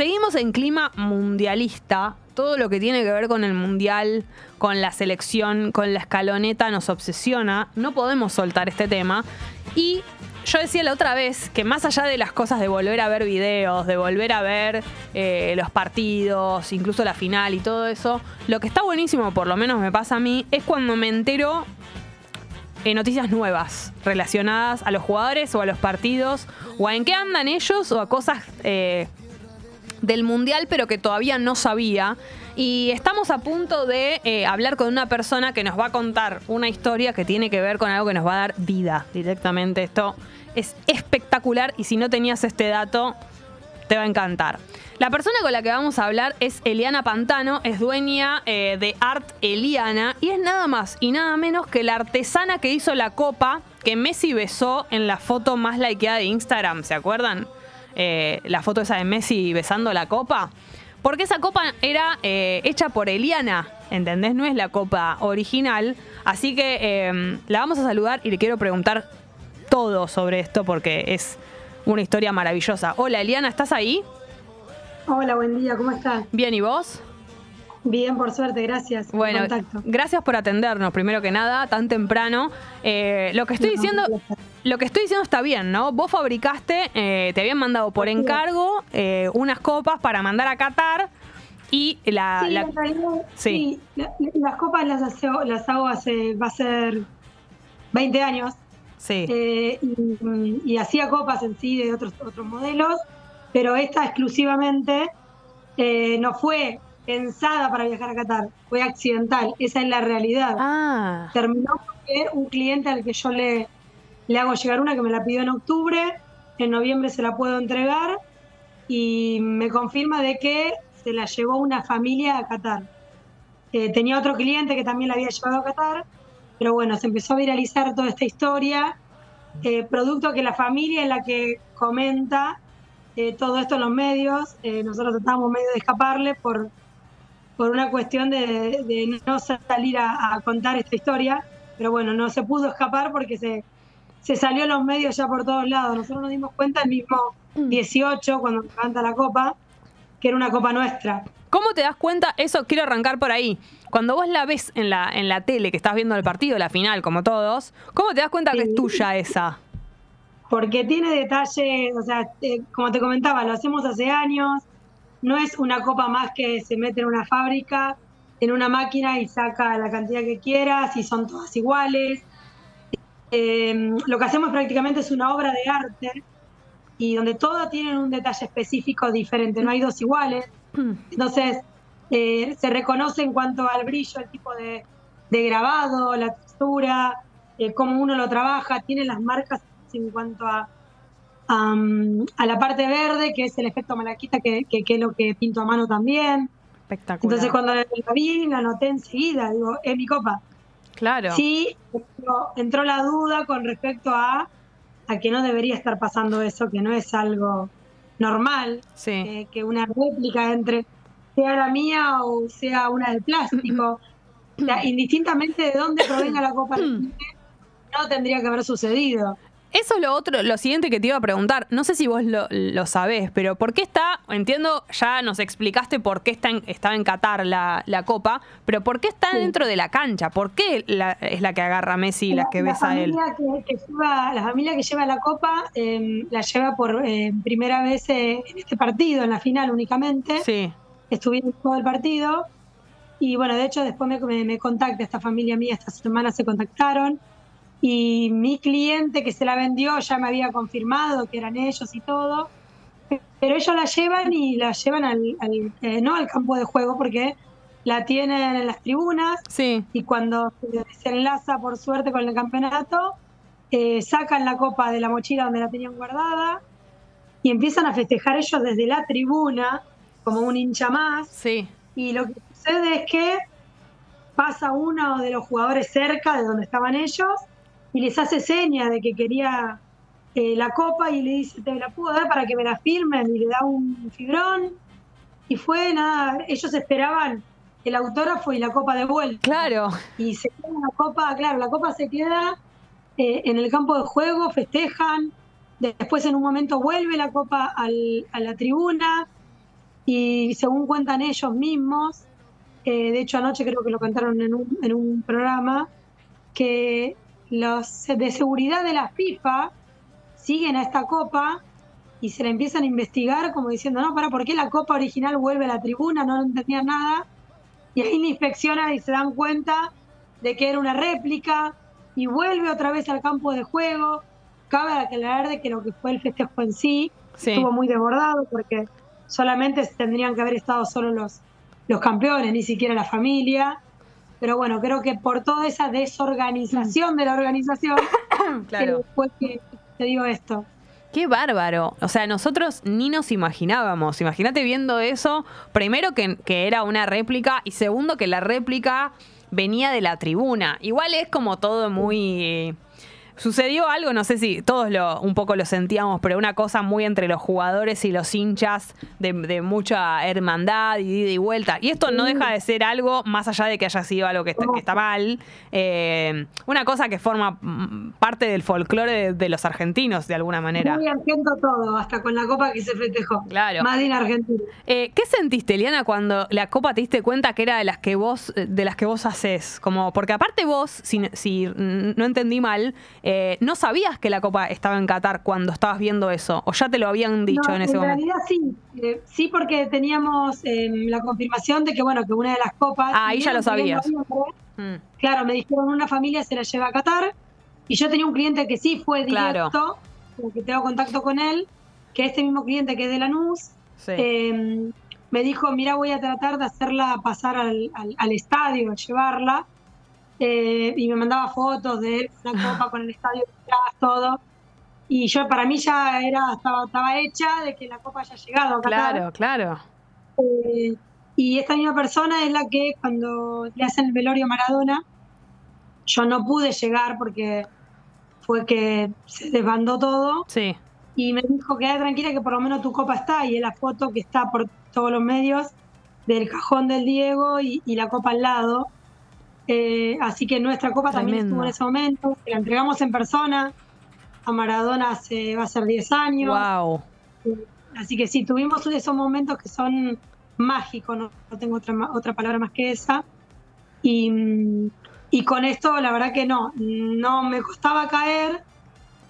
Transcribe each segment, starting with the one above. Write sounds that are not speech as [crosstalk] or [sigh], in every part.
seguimos en clima mundialista. Todo lo que tiene que ver con el mundial, con la selección, con la escaloneta nos obsesiona. No podemos soltar este tema. Y yo decía la otra vez que más allá de las cosas de volver a ver videos, de volver a ver eh, los partidos, incluso la final y todo eso, lo que está buenísimo, por lo menos me pasa a mí, es cuando me entero en noticias nuevas relacionadas a los jugadores o a los partidos o a en qué andan ellos o a cosas eh, del mundial pero que todavía no sabía. Y estamos a punto de eh, hablar con una persona que nos va a contar una historia que tiene que ver con algo que nos va a dar vida directamente. Esto es espectacular y si no tenías este dato, te va a encantar. La persona con la que vamos a hablar es Eliana Pantano, es dueña eh, de Art Eliana y es nada más y nada menos que la artesana que hizo la copa que Messi besó en la foto más likeada de Instagram, ¿se acuerdan? Eh, la foto esa de Messi besando la copa. Porque esa copa era eh, hecha por Eliana, ¿entendés? No es la copa original. Así que la vamos a saludar y le quiero preguntar todo sobre esto porque es una historia maravillosa. Hola Eliana, ¿estás ahí? Hola, buen día, ¿cómo estás? Bien, ¿y vos? Bien, por suerte, gracias. Bueno, gracias por atendernos, primero que nada, tan temprano. Eh, lo que estoy diciendo, lo que estoy diciendo está bien, ¿no? Vos fabricaste, eh, te habían mandado por encargo eh, unas copas para mandar a Qatar y la, sí, las copas las, las hago hace va a ser 20 años. Sí. y, y, hacía copas en sí de otros otros modelos pero esta exclusivamente eh, no fue pensada para viajar a Qatar, fue accidental, esa es la realidad. Ah. Terminó porque un cliente al que yo le, le hago llegar una que me la pidió en octubre, en noviembre se la puedo entregar y me confirma de que se la llevó una familia a Qatar. Eh, tenía otro cliente que también la había llevado a Qatar, pero bueno, se empezó a viralizar toda esta historia, eh, producto que la familia es la que comenta eh, todo esto en los medios. Nosotros estábamos medio de escaparle por, por una cuestión de, no salir a, contar esta historia, pero bueno, no se pudo escapar porque se, se salió en los medios ya por todos lados. Nosotros nos dimos cuenta el mismo 18, mm. cuando canta la copa, que era una copa nuestra. ¿Cómo te das cuenta? Eso quiero arrancar por ahí. Cuando vos la ves en la, en la tele, que estás viendo el partido, la final, como todos, ¿cómo te das cuenta que es tuya esa? porque tiene detalles, o sea, eh, como te comentaba, lo hacemos hace años, no es una copa más que se mete en una fábrica, en una máquina y saca la cantidad que quieras y son todas iguales. Eh, lo que hacemos prácticamente es una obra de arte y donde todas tienen un detalle específico diferente, no hay dos iguales. Entonces, eh, se reconoce en cuanto al brillo, el tipo de, grabado, la textura, cómo uno lo trabaja, tiene las marcas en cuanto a, a, la parte verde, que es el efecto malaquita, que, que, es lo que pinto a mano también. Espectacular. Entonces cuando la vi, la noté enseguida, digo, es mi copa. Claro. Sí, entró, la duda con respecto a, a que no debería estar pasando eso, que no es algo normal, sí. que una réplica entre sea la mía o sea una de plástico. [coughs] indistintamente de dónde provenga la copa, [coughs] no tendría que haber sucedido. Eso es lo otro, lo siguiente que te iba a preguntar. No sé si vos lo, lo sabés, pero ¿por qué está? Entiendo, ya nos explicaste por qué está en, estaba en Qatar la, la copa, pero ¿por qué está dentro de la cancha? ¿Por qué es la que agarra a Messi y la, que besa a él? Que, la familia que lleva la copa em, la lleva por em, primera vez eh, en este partido, en la final únicamente. Sí. Estuvieron todo el partido. Y bueno, de hecho, después me, me, me contacta esta familia mía, esta semana se contactaron y mi cliente que se la vendió ya me había confirmado que eran ellos y todo, pero ellos la llevan y la llevan al, eh, no al campo de juego porque la tienen en las tribunas sí. y cuando se enlaza por suerte con el campeonato, eh, sacan la copa de la mochila donde la tenían guardada y empiezan a festejar ellos desde la tribuna como un hincha más. Sí. Y lo que sucede es que pasa uno de los jugadores cerca de donde estaban ellos y les hace seña de que quería eh, la copa y le dice, te la puedo dar para que me la firmen y le da un fibrón. Y fue nada, ellos esperaban el autógrafo y la copa de vuelta. Claro. Y se queda la copa, claro, la copa se queda eh, en el campo de juego, festejan, después en un momento vuelve la copa al, a la tribuna y según cuentan ellos mismos, eh, de hecho anoche creo que lo cantaron en un, en un programa, que los de seguridad de la FIFA siguen a esta copa y se la empiezan a investigar como diciendo, no, para, ¿por qué la copa original vuelve a la tribuna? No entendían nada. Y ahí la inspeccionan y se dan cuenta de que era una réplica y vuelve otra vez al campo de juego. Cabe aclarar de que lo que fue el festejo en sí, estuvo muy desbordado porque solamente tendrían que haber estado solo los, los campeones, ni siquiera la familia. Pero bueno, creo que por toda esa desorganización de la organización, [coughs] claro. fue que te digo esto. Qué bárbaro. O sea, nosotros ni nos imaginábamos. Imagínate viendo eso, primero que, que, era una réplica y segundo que la réplica venía de la tribuna. Igual es como todo muy sucedió algo, no sé si todos lo, un poco lo sentíamos, pero una cosa muy entre los jugadores y los hinchas de, mucha hermandad y ida y vuelta. Y esto no deja de ser algo, más allá de que haya sido algo que está, mal, eh, una cosa que forma mm, parte del folclore de, los argentinos, de alguna manera. Muy argento todo, hasta con la copa que se festejó. Claro. Más bien argentino. Eh, ¿Qué sentiste, Eliana, cuando la copa te diste cuenta que era de las que vos, de las que vos haces? Como, porque aparte vos, si, si no entendí mal, eh, ¿no sabías que la Copa estaba en Qatar cuando estabas viendo eso? ¿O ya te lo habían dicho en ese momento? En realidad sí, eh, sí porque teníamos em, la confirmación de que, bueno, que una de las copas... Ah, ahí ya lo sabías. Mm. Claro, me dijeron una familia se la lleva a Qatar y yo tenía un cliente que sí fue directo, que tengo contacto con él, que este mismo cliente que es de Lanús, em, me dijo, mira, voy a tratar de hacerla pasar al, al, al estadio, llevarla. Eh, y me mandaba fotos de la copa con el estadio todo. Y yo, para mí ya era, estaba, estaba hecha de que la copa haya llegado. claro, claro. Eh, y esta misma persona es la que cuando le hacen el velorio a Maradona, yo no pude llegar porque fue que se desbandó todo. Sí. Y me dijo, queda tranquila que por lo menos tu copa está. Y es la foto que está por todos los medios del cajón del Diego y la copa al lado. Eh, así que nuestra copa también estuvo en ese momento. La entregamos en persona. A Maradona hace, va a ser 10 años. Wow. así que sí, tuvimos esos momentos que son mágicos, no, tengo otra, otra palabra más que esa. Y, con esto, la verdad que no, no me costaba caer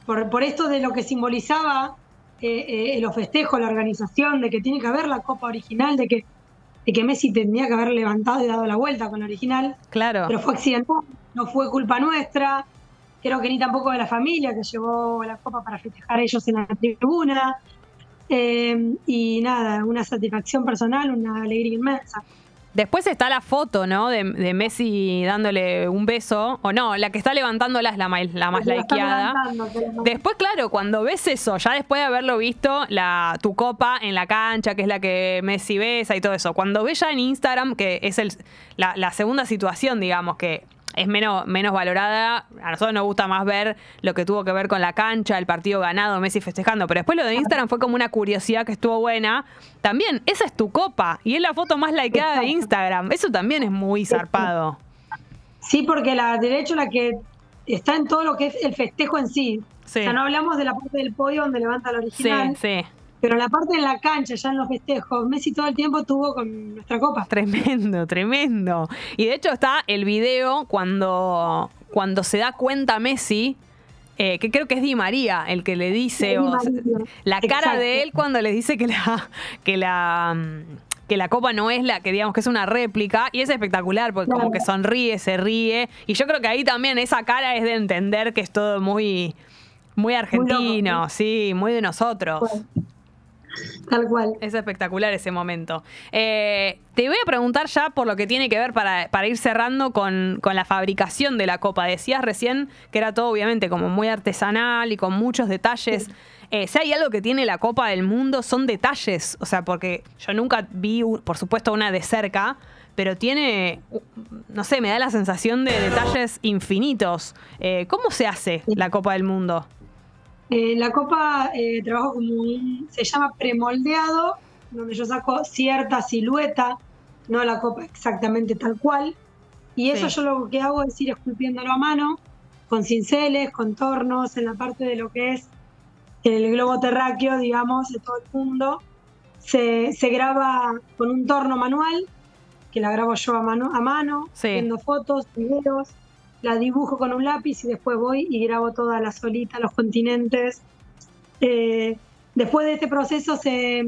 por, por esto de lo que simbolizaba eh, eh, los festejos, la organización, de que tiene que haber la copa original, de que de que Messi tendría que haber levantado y dado la vuelta con la original. Claro. Pero fue accidental, no fue culpa nuestra. Creo que ni tampoco de la familia que llevó la copa para festejar ellos en la tribuna. Eh, y nada, una satisfacción personal, una alegría inmensa. Después está la foto, ¿no? De, Messi dándole un beso. O no, la que está levantándola es la, más, la más likeada. Después, claro, cuando ves eso, ya después de haberlo visto, la, tu copa en la cancha, que es la que Messi besa y todo eso. Cuando ves ya en Instagram, que es el, la, la segunda situación, digamos, que es menos, menos valorada. A nosotros nos gusta más ver lo que tuvo que ver con la cancha, el partido ganado, Messi festejando. Pero después lo de Instagram fue como una curiosidad que estuvo buena. También, esa es tu copa y es la foto más likeada de Instagram. Eso también es muy zarpado. Sí, porque la derecho la que está en todo lo que es el festejo en sí. O sea, no hablamos de la parte del podio donde levanta el original. Sí, sí. Pero la parte de la cancha, ya en los festejos, Messi todo el tiempo tuvo con nuestra copa. Tremendo, tremendo. Y de hecho está el video cuando, cuando se da cuenta Messi, eh, que creo que es Di María el que le dice, la cara de él cuando le dice que la, que la que la copa no es la que digamos que es una réplica y es espectacular porque como que sonríe, se ríe y yo creo que ahí también esa cara es de entender que es todo muy muy argentino, sí, muy de nosotros. Tal cual. Es espectacular ese momento. Eh, te voy a preguntar ya por lo que tiene que ver para, ir cerrando con, la fabricación de la copa. Decías recién que era todo obviamente como muy artesanal y con muchos detalles. Eh, si hay algo que tiene la Copa del Mundo son detalles. O sea, porque yo nunca vi, por supuesto, una de cerca, pero tiene, no sé, me da la sensación de detalles infinitos. Eh, ¿Cómo se hace la Copa del Mundo? Eh, la copa eh, trabajo como un, se llama premoldeado, donde yo saco cierta silueta, no la copa exactamente tal cual. Y eso yo lo que hago es ir esculpiéndolo a mano, con cinceles, contornos, en la parte de lo que es el globo terráqueo, digamos, de todo el mundo. se, se graba con un torno manual, que la grabo yo a mano, a mano Sí. haciendo fotos, videos, la dibujo con un lápiz y después voy y grabo toda la solita, los continentes. Eh, después de este proceso se,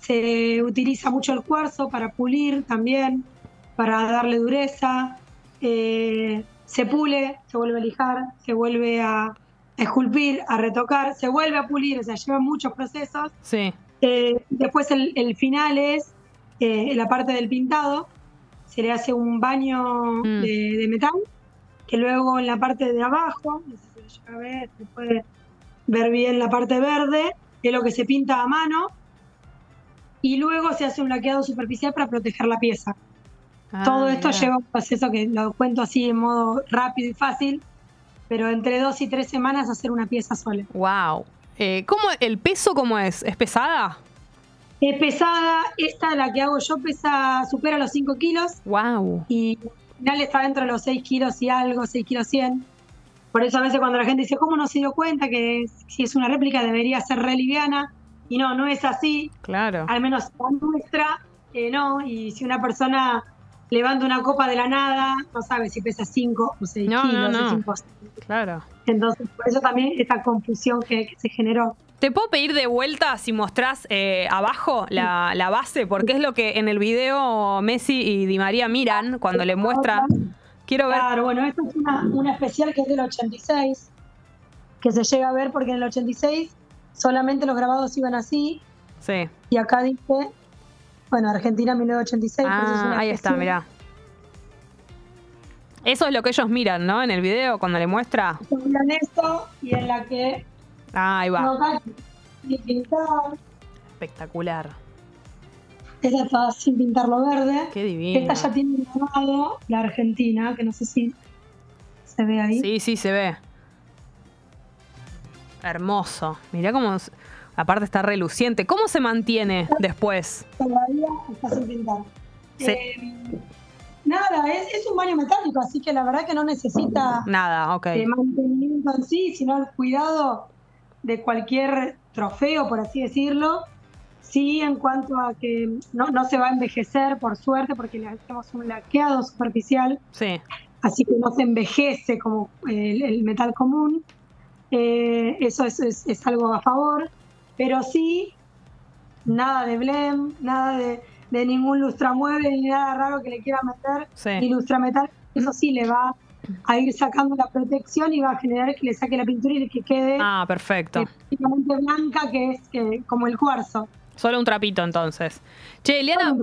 se utiliza mucho el cuarzo para pulir también, para darle dureza. Eh, se pule, se vuelve a lijar, se vuelve a esculpir, a retocar, se vuelve a pulir, o sea, lleva muchos procesos. Sí. Eh, después el, el final es la parte del pintado, se le hace un baño Mm. de, de metal, que luego en la parte de abajo, no sé si se llega a ver, se puede ver bien la parte verde, es lo que se pinta a mano, y luego se hace un laqueado superficial para proteger la pieza. Todo Ah, esto mirá. lleva un proceso que lo cuento así en modo rápido y fácil, pero entre dos y tres semanas hacer una pieza sola. Wow. Eh, ¿cómo, ¿El peso cómo es? ¿Es pesada? Es pesada, esta la que hago yo pesa, supera los 5 kilos Wow. y final está dentro de los 6 kilos y algo, 6 kilos 100. Por eso a veces cuando la gente dice, ¿cómo no se dio cuenta que si es una réplica debería ser re liviana? Y no, no es así, Claro. al menos la nuestra, eh, no. Y si una persona levanta una copa de la nada, no sabe si pesa 5 o 6 No, no, kilos. no. es imposible. Claro. Entonces, por eso también esta confusión que, que se generó. ¿Te puedo pedir de vuelta si mostrás eh, abajo la, la base? Porque es lo que en el video Messi y Di María miran cuando le muestra. Quiero ver. Claro, bueno, esta es una, una especial que es del 86, que se llega a ver porque en el 86 solamente los grabados iban así, Sí. y acá dice, bueno, Argentina 1986. por eso es Ah, una ahí está, mirá. Eso es lo que ellos miran, ¿no? En el video cuando le muestra. Miran esto y en la que Ah, ahí va. no, sin Espectacular. esta está sin pintar lo verde. Qué divino. Esta ya tiene grabado la Argentina, que no sé si se ve ahí. Sí, sí, se ve. Hermoso. Mirá cómo. Aparte está reluciente. ¿Cómo se mantiene después? todavía está sin pintar. Sí. Eh, nada, es, es un baño metálico, así que la verdad que no necesita Nada, ok. de mantenimiento en sí, sino el cuidado de cualquier trofeo, por así decirlo. Sí, en cuanto a que no, no se va a envejecer, por suerte, porque le hacemos un laqueado superficial, Sí. así que no se envejece como el, el metal común. Eh, eso es, es- es algo a favor, pero sí, nada de blem, nada de, de ningún lustramueble ni nada raro que le quiera meter, Sí. ni lustrametal. Eso sí le va a ir sacando la protección y va a generar que le saque la pintura y que quede Ah, perfecto. eh, prácticamente blanca, que es eh, como el cuarzo. Solo un trapito entonces. Che, Eliana,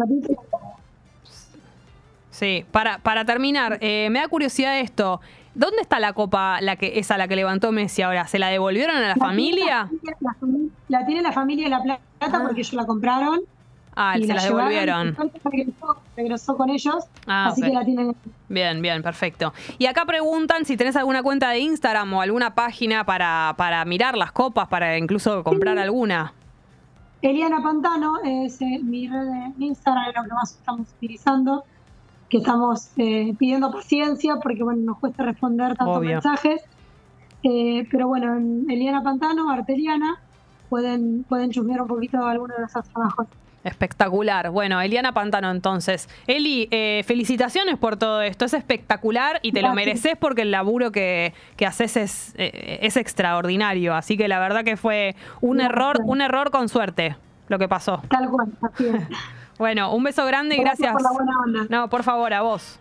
sí, para, para terminar, eh, me da curiosidad esto. ¿Dónde está la copa, la que, esa la que levantó Messi ahora? ¿Se la devolvieron a la familia? Tiene La, fami- la tiene la familia de La Plata Ah. porque ellos la compraron. Ah, y se la las devolvieron. Regresó, regresó con ellos, Ah, así que la tienen. Bien, bien, perfecto. Y acá preguntan si tenés alguna cuenta de Instagram o alguna página para, para mirar las copas, para incluso comprar alguna. Eliana Pantano es eh, mi red de Instagram, es lo que más estamos utilizando, que estamos eh, pidiendo paciencia porque bueno nos cuesta responder tantos Obvio. mensajes. Eh, pero bueno, en Eliana Pantano, Arteliana, pueden, pueden chusmear un poquito alguno de nuestros trabajos. Espectacular. Bueno, Eliana Pantano entonces. Eli, eh, felicitaciones por todo esto. Es espectacular y te lo Gracias. mereces porque el laburo que, que haces es, eh, es extraordinario. Así que la verdad que fue un Gracias. error, un error con suerte lo que pasó. Tal cual, así es. [laughs] Bueno, un beso grande y gracias. por la buena onda. No, por favor, a vos.